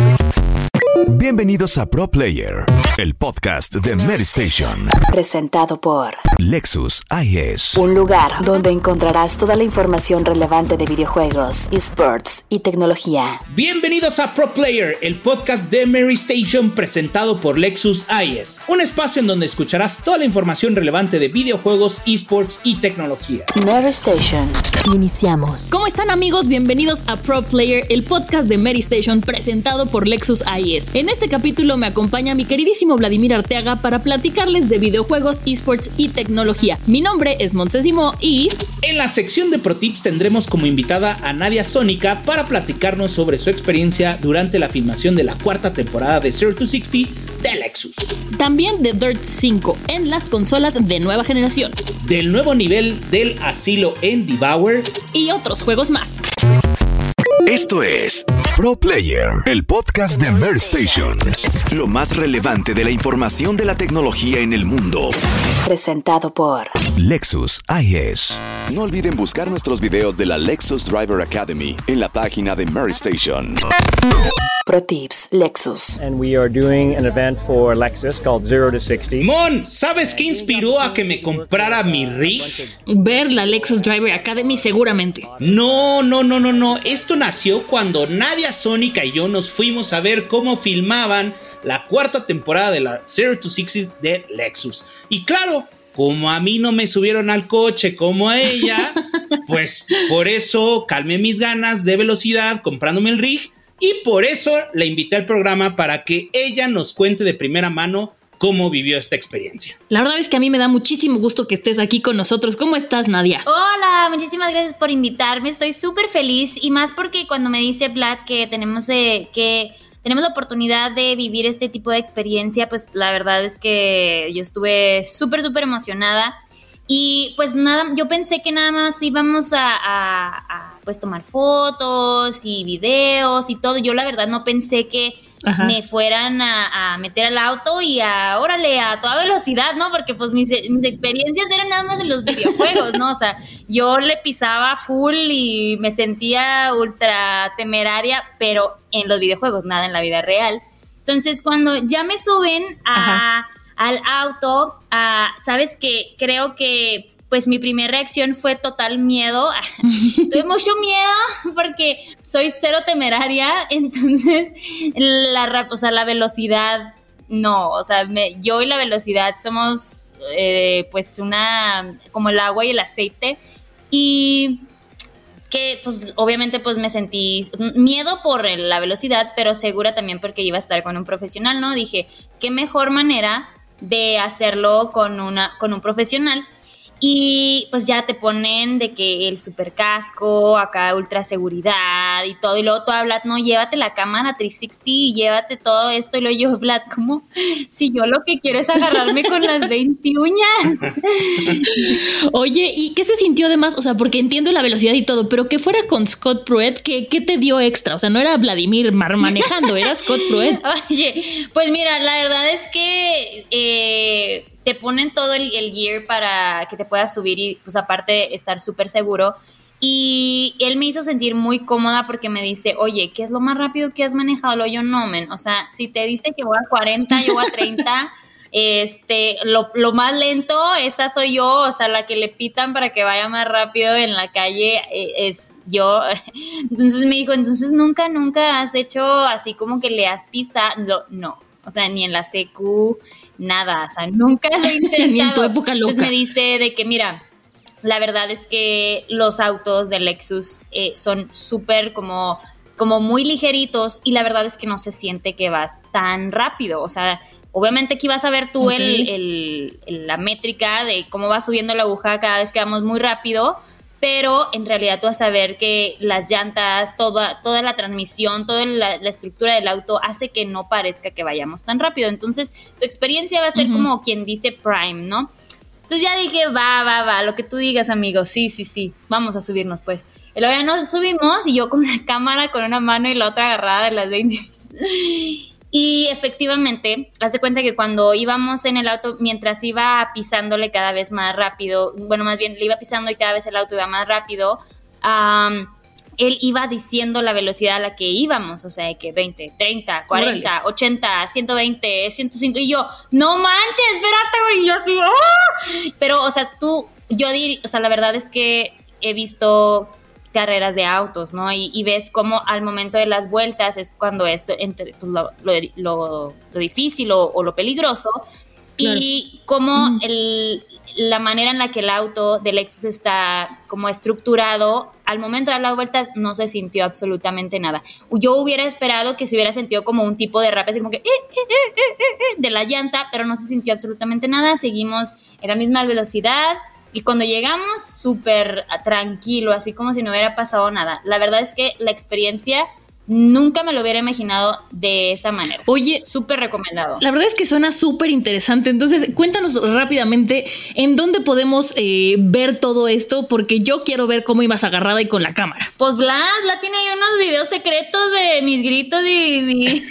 Thank you. Bienvenidos a Pro Player, el podcast de Mary Station. Presentado por Lexus IS. Un lugar donde encontrarás toda la información relevante de videojuegos, esports y tecnología. Bienvenidos a Pro Player, el podcast de Mary Station presentado por Lexus IS. Un espacio en donde escucharás toda la información relevante de videojuegos, esports y tecnología. Mary Station. Iniciamos. ¿Cómo están amigos? Bienvenidos a Pro Player, el podcast de Mary Station presentado por Lexus IS. En este capítulo me acompaña mi queridísimo Vladimir Arteaga para platicarles de videojuegos, esports y tecnología. Mi nombre es Montesimo y... En la sección de Pro Tips tendremos como invitada a Nadia Sónica para platicarnos sobre su experiencia durante la filmación de la cuarta temporada de Zero to 60 de Lexus. También de Dirt 5 en las consolas de nueva generación. Del nuevo nivel del asilo en Devour. Y otros juegos más. Esto es Pro Player, el podcast de Mary Station. Lo más relevante de la información de la tecnología en el mundo. Presentado por Lexus IS. No olviden buscar nuestros videos de la Lexus Driver Academy en la página de Mary Station. Pro Tips Lexus. and we are doing an event for Lexus called Zero to 60. Mon, ¿sabes qué inspiró a que me comprara mi rig? Ver la Lexus Driver Academy seguramente. No, no, no, no, no. Esto nació cuando Nadia Sónica y yo nos fuimos a ver cómo filmaban la cuarta temporada de la Zero to 60 de Lexus. Y claro, como a mí no me subieron al coche como a ella, pues por eso calmé mis ganas de velocidad comprándome el rig. Y por eso la invité al programa para que ella nos cuente de primera mano cómo vivió esta experiencia. La verdad es que a mí me da muchísimo gusto que estés aquí con nosotros. ¿Cómo estás, Nadia? Hola, muchísimas gracias por invitarme. Estoy súper feliz y más porque cuando me dice Vlad que tenemos eh, que tenemos la oportunidad de vivir este tipo de experiencia, pues la verdad es que yo estuve súper súper emocionada y pues nada, yo pensé que nada más íbamos a, a- a, pues tomar fotos y videos y todo. Yo la verdad no pensé que Ajá. me fueran a, a meter al auto y a, órale, a toda velocidad, ¿no? Porque pues mis, mis experiencias eran nada más en los videojuegos, ¿no? O sea, yo le pisaba full y me sentía ultra temeraria, pero en los videojuegos, nada en la vida real. Entonces, cuando ya me suben a, al auto, a- sabes que creo que pues mi primera reacción fue total miedo. Tuve mucho miedo porque soy cero temeraria, entonces la, o sea, la velocidad, no, o sea, me- yo y la velocidad somos eh, pues una, como el agua y el aceite. Y que pues obviamente pues me sentí miedo por la velocidad, pero segura también porque iba a estar con un profesional, ¿no? Dije, qué mejor manera de hacerlo con una con un profesional. Y pues ya te ponen de que el super casco, acá ultra seguridad y todo. Y luego tú hablas, no, llévate la cámara 360 y llévate todo esto. Y luego yo, Vlad, como si yo lo que quiero es agarrarme con las 20 uñas. Oye, ¿y qué se sintió además? O sea, porque entiendo la velocidad y todo, pero que fuera con Scott Pruitt, ¿qué, qué te dio extra? O sea, no era Vladimir Mar manejando, era Scott Pruitt. Oye, pues mira, la verdad es que eh, te ponen todo el, el gear para que te puedas subir y pues aparte estar súper seguro. Y él me hizo sentir muy cómoda porque me dice, oye, ¿qué es lo más rápido que has manejado? Lo yo no, men. O sea, si te dice que voy a 40, yo voy a 30. Este, lo, lo más lento, esa soy yo, o sea, la que le pitan para que vaya más rápido en la calle eh, es yo. Entonces me dijo, entonces nunca, nunca has hecho así como que le has pisado, no, o sea, ni en la CQ, nada, o sea, nunca lo he intentado. Ni en tu época loca. Entonces me dice de que, mira, la verdad es que los autos de Lexus eh, son súper como, como muy ligeritos y la verdad es que no se siente que vas tan rápido. O sea, obviamente aquí vas a ver tú el- la métrica de cómo va subiendo la aguja cada vez que vamos muy rápido, pero en realidad tú vas a ver que las llantas, toda, toda la transmisión, toda la, la estructura del auto hace que no parezca que vayamos tan rápido. Entonces, tu experiencia va a ser Ujú. como quien dice Prime, ¿no? Entonces ya dije, va, va, va, lo que tú digas, amigo, sí, sí, sí, vamos a subirnos, pues. Ya nos subimos y yo con una cámara, con una mano y la otra agarrada de las 20. Y efectivamente, haz de cuenta que cuando íbamos en el auto, mientras iba pisándole cada vez más rápido, bueno, más bien le iba pisando y cada vez el auto iba más rápido, él iba diciendo la velocidad a la que íbamos, o sea, que 20, 30, 40, 80, 120, 105, y yo, no manches, espérate, güey, y yo así, ¡ah! Pero, o sea, tú, yo diría, o sea, la verdad es que he visto carreras de autos, ¿no? Y, ves cómo al momento de las vueltas es cuando es entre, pues, lo, lo, difícil o, lo peligroso, y cómo el, la manera en la que el auto del Lexus está como estructurado, al momento de dar las vueltas no se sintió absolutamente nada. Yo hubiera esperado que se hubiera sentido como un tipo de rap, así como que eh, eh, eh, de la llanta, pero no se sintió absolutamente nada. Seguimos en la misma velocidad. Y cuando llegamos, súper tranquilo, así como si no hubiera pasado nada. La verdad es que la experiencia Nunca me lo hubiera imaginado de esa manera. Oye, súper recomendado. La verdad es que suena súper interesante. Entonces, cuéntanos rápidamente en dónde podemos eh, ver todo esto, porque yo quiero ver cómo ibas agarrada y con la cámara. Pues Vlad, Vlad tiene ahí unos videos secretos de mis gritos y,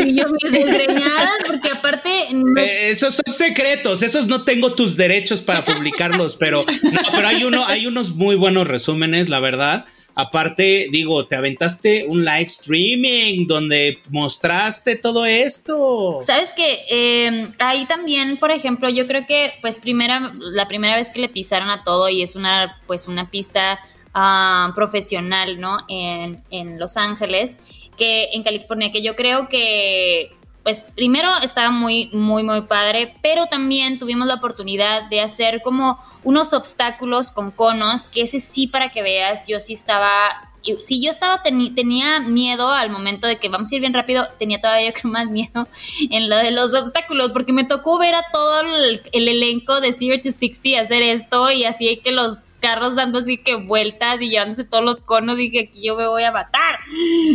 y, yo mis desgreñadas, porque aparte. Eh, esos son secretos, esos no tengo tus derechos para publicarlos, pero no, pero hay uno, hay unos muy buenos resúmenes, la verdad. Aparte, digo, te aventaste un live streaming donde mostraste todo esto. Sabes que em, ahí también, por ejemplo, yo creo que, pues, primera, la primera vez que le pisaron a todo y es una, pues, una pista ah, profesional, ¿no? En, en Los Ángeles, que en California, que yo creo que pues primero estaba muy, muy, muy padre, pero también tuvimos la oportunidad de hacer como unos obstáculos con conos, que ese sí para que veas, yo sí estaba si yo estaba tenía miedo al momento de que vamos a ir bien rápido, tenía todavía más miedo en lo de los obstáculos, porque me tocó ver a todo el, elenco de Zero to 60 hacer esto y así que los carros dando así que vueltas y llevándose todos los conos, dije aquí yo me voy a matar.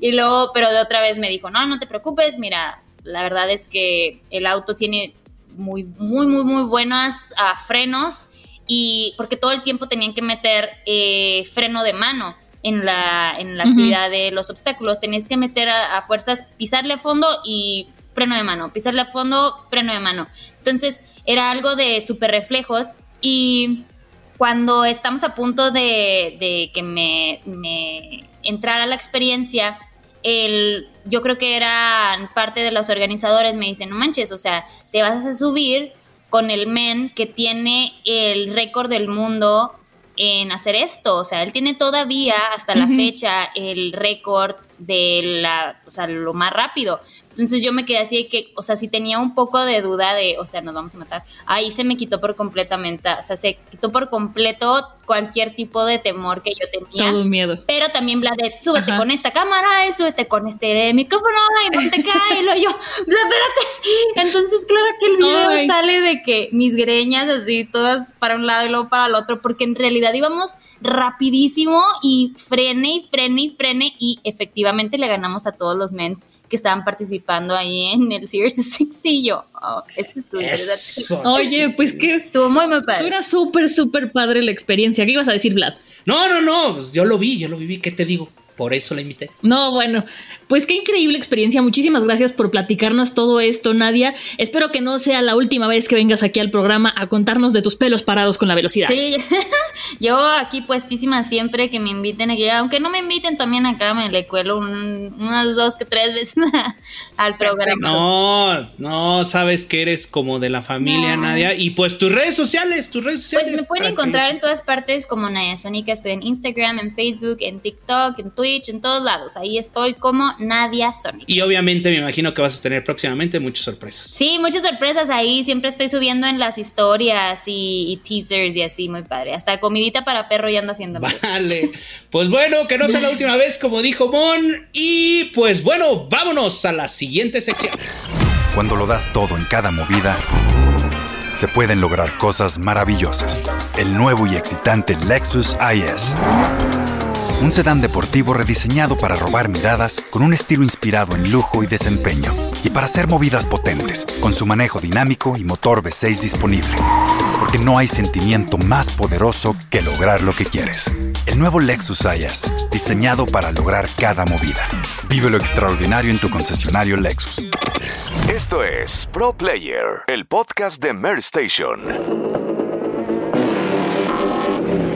Y luego, pero de otra vez me dijo, no, no te preocupes, mira, la verdad es que el auto tiene muy, muy, muy, muy buenos ah, frenos y porque todo el tiempo tenían que meter eh, freno de mano en la, en la actividad de los obstáculos. Tenías que meter a, fuerzas, pisarle a fondo y freno de mano, pisarle a fondo, freno de mano. Entonces era algo de super reflejos y cuando estamos a punto de, que me, me entrara la experiencia, el, yo creo que eran parte de los organizadores, me dicen, no manches, o sea, te vas a subir con el men que tiene el récord del mundo en hacer esto. O sea, él tiene todavía hasta la fecha el récord de la, o sea, lo más rápido. Entonces yo me quedé así de que, o sea, si tenía un poco de duda de, o sea, nos vamos a matar, ahí se me quitó por completamente, o sea, se quitó por completo cualquier tipo de temor que yo tenía. Todo miedo. Pero también bla de, súbete con esta cámara, y súbete con este micrófono, y no te cae, y lo yo, bla, espérate. Entonces, claro que el video sale de que mis greñas así, todas para un lado y luego para el otro, porque en realidad íbamos rapidísimo y frene y frene y frene, y efectivamente le ganamos a todos los mens que estaban participando ahí en el Series 6 y yo, oh, este estuvo, Oye, pues que estuvo muy, muy padre. Suena súper, súper padre la experiencia. ¿Qué ibas a decir, Vlad? No, no, no, pues yo lo vi, yo lo viví, ¿qué te digo? Por eso la invité. No, bueno, pues qué increíble experiencia. Muchísimas gracias por platicarnos todo esto, Nadia. Espero que no sea la última vez que vengas aquí al programa a contarnos de tus pelos parados con la velocidad. Sí, yo aquí puestísima siempre que me inviten aquí, aunque no me inviten también acá, me le cuelo unas dos que tres veces al programa. No, no, sabes que eres como de la familia, Nadia. Y pues tus redes sociales, tus redes sociales. Pues me pueden encontrar en todas partes como Nadia Sónica. Estoy en Instagram, en Facebook, en TikTok, en Twitch, en todos lados. Ahí estoy como Nadia Sonic. Y obviamente me imagino que vas a tener próximamente muchas sorpresas. Sí, muchas sorpresas ahí. Siempre estoy subiendo en las historias y, teasers y así, muy padre. Hasta comidita para perro y ando haciendo. Vale. Pues bueno, que no sea la última vez, como dijo Mon. Y pues bueno, vámonos a la siguiente sección. Cuando lo das todo en cada movida, se pueden lograr cosas maravillosas. El nuevo y excitante Lexus IS un sedán deportivo rediseñado para robar miradas con un estilo inspirado en lujo y desempeño, y para hacer movidas potentes, con su manejo dinámico y motor V6 disponible. Porque no hay sentimiento más poderoso que lograr lo que quieres. El nuevo Lexus IS, diseñado para lograr cada movida. Vive lo extraordinario en tu concesionario Lexus. Esto es Pro Player, el podcast de Mer Station.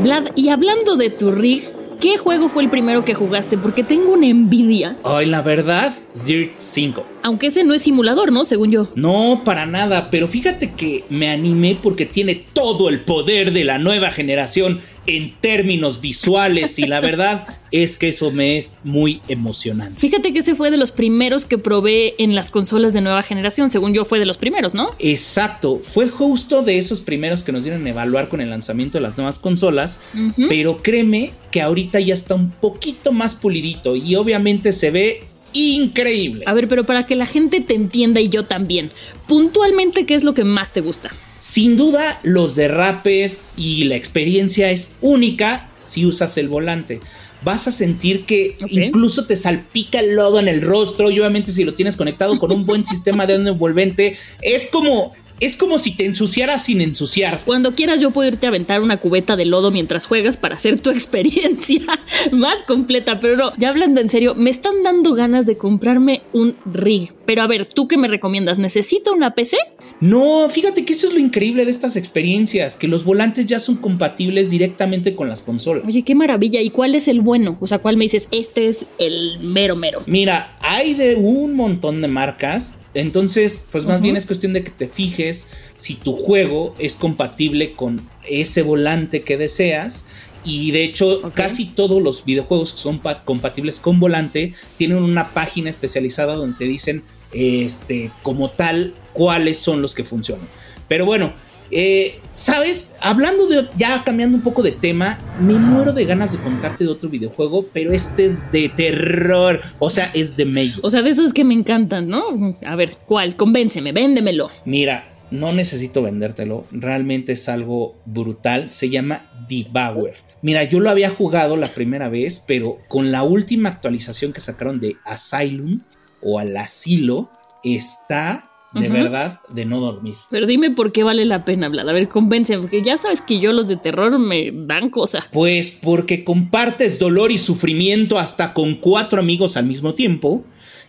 Vlad, y hablando de tu rig, ¿qué juego fue el primero que jugaste? Porque tengo una envidia. Ay, la verdad, Dirt 5. Aunque ese no es simulador, ¿no? Según yo. No, para nada, pero fíjate que me animé porque tiene todo el poder de la nueva generación en términos visuales y la verdad es que eso me es muy emocionante. Fíjate que ese fue de los primeros que probé en las consolas de nueva generación, según yo fue de los primeros, ¿no? Exacto, fue justo de esos primeros que nos dieron a evaluar con el lanzamiento de las nuevas consolas, pero créeme que ahorita ya está un poquito más pulidito y obviamente se ve increíble. A ver, pero para que la gente te entienda y yo también, puntualmente, ¿qué es lo que más te gusta? Sin duda, los derrapes y la experiencia es única si usas el volante. Vas a sentir que incluso te salpica el lodo en el rostro y obviamente si lo tienes conectado con un buen sistema de envolvente, es como es como si te ensuciaras sin ensuciar. Cuando quieras yo puedo irte a aventar una cubeta de lodo mientras juegas para hacer tu experiencia más completa, pero no, ya hablando en serio, me están dando ganas de comprarme un rig. Pero a ver, ¿tú qué me recomiendas? ¿Necesito una PC? No, fíjate que eso es lo increíble de estas experiencias, que los volantes ya son compatibles directamente con las consolas. Oye, qué maravilla. ¿Y cuál es el bueno? O sea, ¿cuál me dices? Este es el mero mero. Mira, hay de un montón de marcas. Entonces, pues más bien es cuestión de que te fijes si tu juego es compatible con ese volante que deseas. Y de hecho, casi todos los videojuegos que son pa- compatibles con volante tienen una página especializada donde te dicen, este, como tal, cuáles son los que funcionan. Pero bueno, eh, ¿sabes? Hablando de, ya cambiando un poco de tema, me muero de ganas de contarte de otro videojuego, pero este es de terror, o sea, es de medio. O sea, de esos que me encantan, ¿no? A ver, ¿cuál? Convénceme, véndemelo. Mira, no necesito vendértelo, realmente es algo brutal, se llama Devour. Mira, yo lo había jugado la primera vez, pero con la última actualización que sacaron de Asylum o al asilo, está de verdad de no dormir. Pero dime por qué vale la pena hablar. A ver, convénceme, porque ya sabes que yo los de terror me dan cosa. Pues porque compartes dolor y sufrimiento hasta con cuatro amigos al mismo tiempo.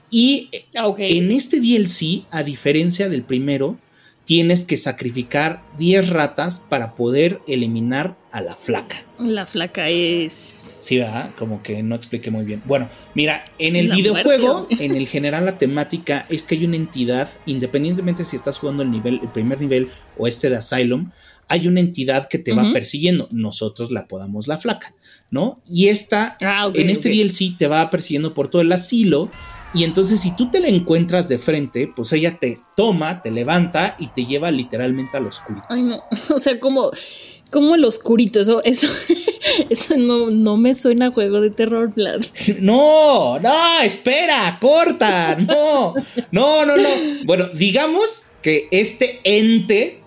Y Ah, en este DLC, a diferencia del primero, tienes que sacrificar 10 ratas para poder eliminar a la flaca. La flaca es. Sí, ¿verdad? Como que no expliqué muy bien. Bueno, mira, en el La videojuego, muerte. en el general, la temática es que hay una entidad, independientemente si estás jugando el nivel, el primer nivel o este de Asylum, hay una entidad que te va persiguiendo. Nosotros la podamos la flaca, ¿no? Y esta, Ah, en este ok. DLC, te va persiguiendo por todo el asilo. Y entonces, si tú te la encuentras de frente, pues ella te toma, te levanta y te lleva literalmente al oscurito. Ay, no. O sea, como. Como el oscurito, eso, eso, eso no, no me suena a juego de terror, Vlad. No, no, espera, corta, no, no, no, no. Bueno, digamos que este ente,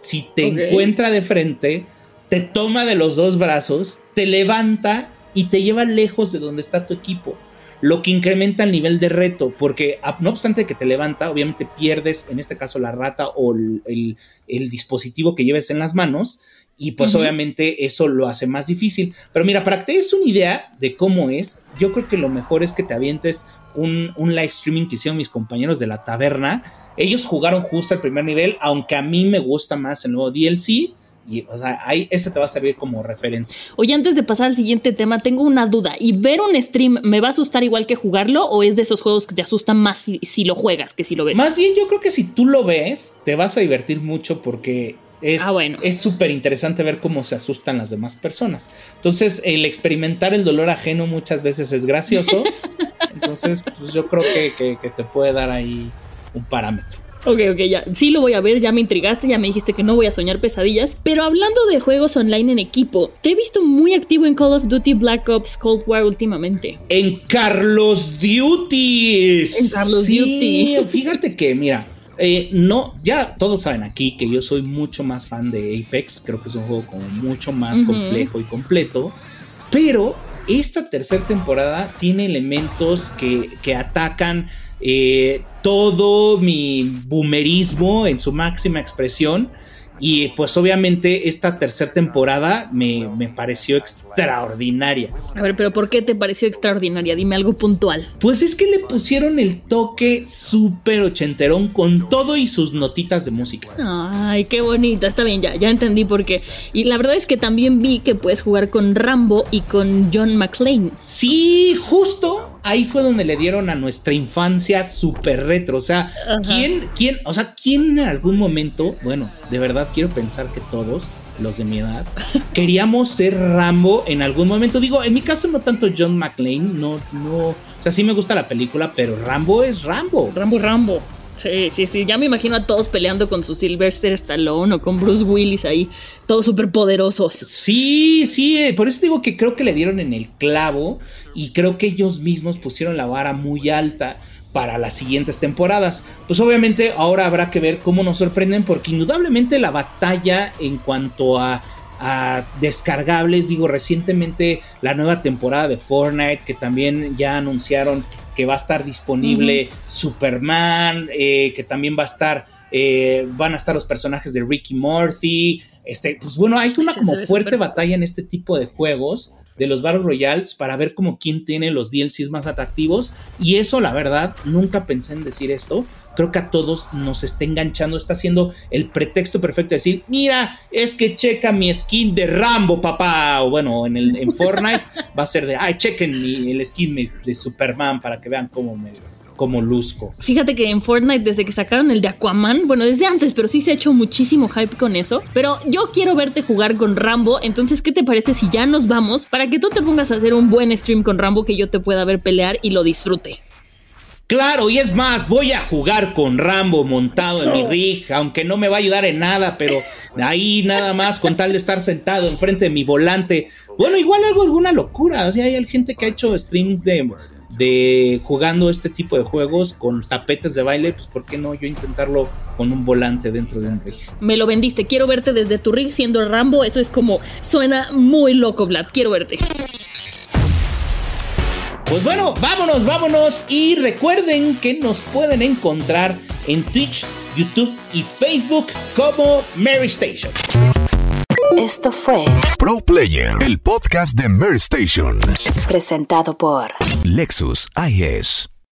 si te encuentra de frente, te toma de los dos brazos, te levanta y te lleva lejos de donde está tu equipo. Lo que incrementa el nivel de reto, porque a- no obstante que te levanta, obviamente pierdes, en este caso, la rata o el, el- el dispositivo que lleves en las manos, y pues obviamente eso lo hace más difícil. Pero mira, para que te des una idea de cómo es, yo creo que lo mejor es que te avientes un, un live streaming que hicieron mis compañeros de la taberna. Ellos jugaron justo el primer nivel, aunque a mí me gusta más el nuevo DLC. Y, o sea, ahí ese te va a servir como referencia. Oye, antes de pasar al siguiente tema, tengo una duda. ¿Y ver un stream me va a asustar igual que jugarlo? ¿O es de esos juegos que te asustan más si, si lo juegas que si lo ves? Más bien, yo creo que si tú lo ves, te vas a divertir mucho porque es Ah, bueno. es súper interesante ver cómo se asustan las demás personas. Entonces, el experimentar el dolor ajeno muchas veces es gracioso. Entonces, pues yo creo que, que- que te puede dar ahí un parámetro. Ok, ok, ya. Sí lo voy a ver, ya me intrigaste, ya me dijiste que no voy a soñar pesadillas. Pero hablando de juegos online en equipo, te he visto muy activo en Call of Duty Black Ops Cold War últimamente. En Carlos Duty. En Carlos Sí, Duty. Fíjate que, mira, eh, no, ya todos saben aquí que yo soy mucho más fan de Apex. Creo que es un juego como mucho más complejo y completo. Pero esta tercera temporada tiene elementos que, que atacan eh, todo mi boomerismo en su máxima expresión. Y pues obviamente esta tercera temporada me, me, pareció extraordinaria. A ver, pero ¿por qué te pareció extraordinaria? Dime algo puntual. Pues es que le pusieron el toque súper ochenterón con todo y sus notitas de música. Ay, qué bonito. Está bien, ya, ya entendí por qué. Y la verdad es que también vi que puedes jugar con Rambo y con John McClane. Sí, justo ahí fue donde le dieron a nuestra infancia súper retro. O sea, ¿quién, quién, o sea, quién en algún momento, bueno, de verdad quiero pensar que todos, los de mi edad, queríamos ser Rambo en algún momento. Digo, en mi caso no tanto John McClane, no, no, o sea, sí me gusta la película, pero Rambo es Rambo. Rambo, Rambo. Sí, sí, sí. Ya me imagino a todos peleando con su Sylvester Stallone o con Bruce Willis ahí, todos súper poderosos. Sí, sí. Eh, por eso digo que creo que le dieron en el clavo y creo que ellos mismos pusieron la vara muy alta para las siguientes temporadas. Pues obviamente ahora habrá que ver cómo nos sorprenden porque indudablemente la batalla en cuanto a a descargables. Digo, recientemente la nueva temporada de Fortnite que también ya anunciaron que va a estar disponible Superman, eh, que también va a estar, eh, van a estar los personajes de Ricky Morty. Este, pues bueno, hay una como fuerte batalla en este tipo de juegos de los Battle Royales para ver como quién tiene los DLCs más atractivos. Y eso, la verdad, nunca pensé en decir esto. Creo que a todos nos está enganchando, está siendo el pretexto perfecto de decir, mira, es que checa mi skin de Rambo, papá. O bueno, en, el, en Fortnite va a ser de, ay, chequen mi, el skin de Superman para que vean cómo me, como luzco. Fíjate que en Fortnite, desde que sacaron el de Aquaman, bueno, desde antes, pero sí se ha hecho muchísimo hype con eso. Pero yo quiero verte jugar con Rambo, entonces, ¿qué te parece si ya nos vamos para que tú te pongas a hacer un buen stream con Rambo que yo te pueda ver pelear y lo disfrute? Claro, y es más, voy a jugar con Rambo montado en mi rig, aunque no me va a ayudar en nada, pero ahí nada más con tal de estar sentado enfrente de mi volante. Bueno, igual algo, alguna locura. O sea, hay gente que ha hecho streams de de jugando este tipo de juegos con tapetes de baile, pues ¿por qué no yo intentarlo con un volante dentro de un rig? Me lo vendiste, quiero verte desde tu rig siendo Rambo, eso es como suena muy loco, Vlad, quiero verte. Pues bueno, vámonos, vámonos y recuerden que nos pueden encontrar en Twitch, YouTube y Facebook como Mary Station. Esto fue Pro Player, el podcast de Mer Station. Presentado por Lexus IS.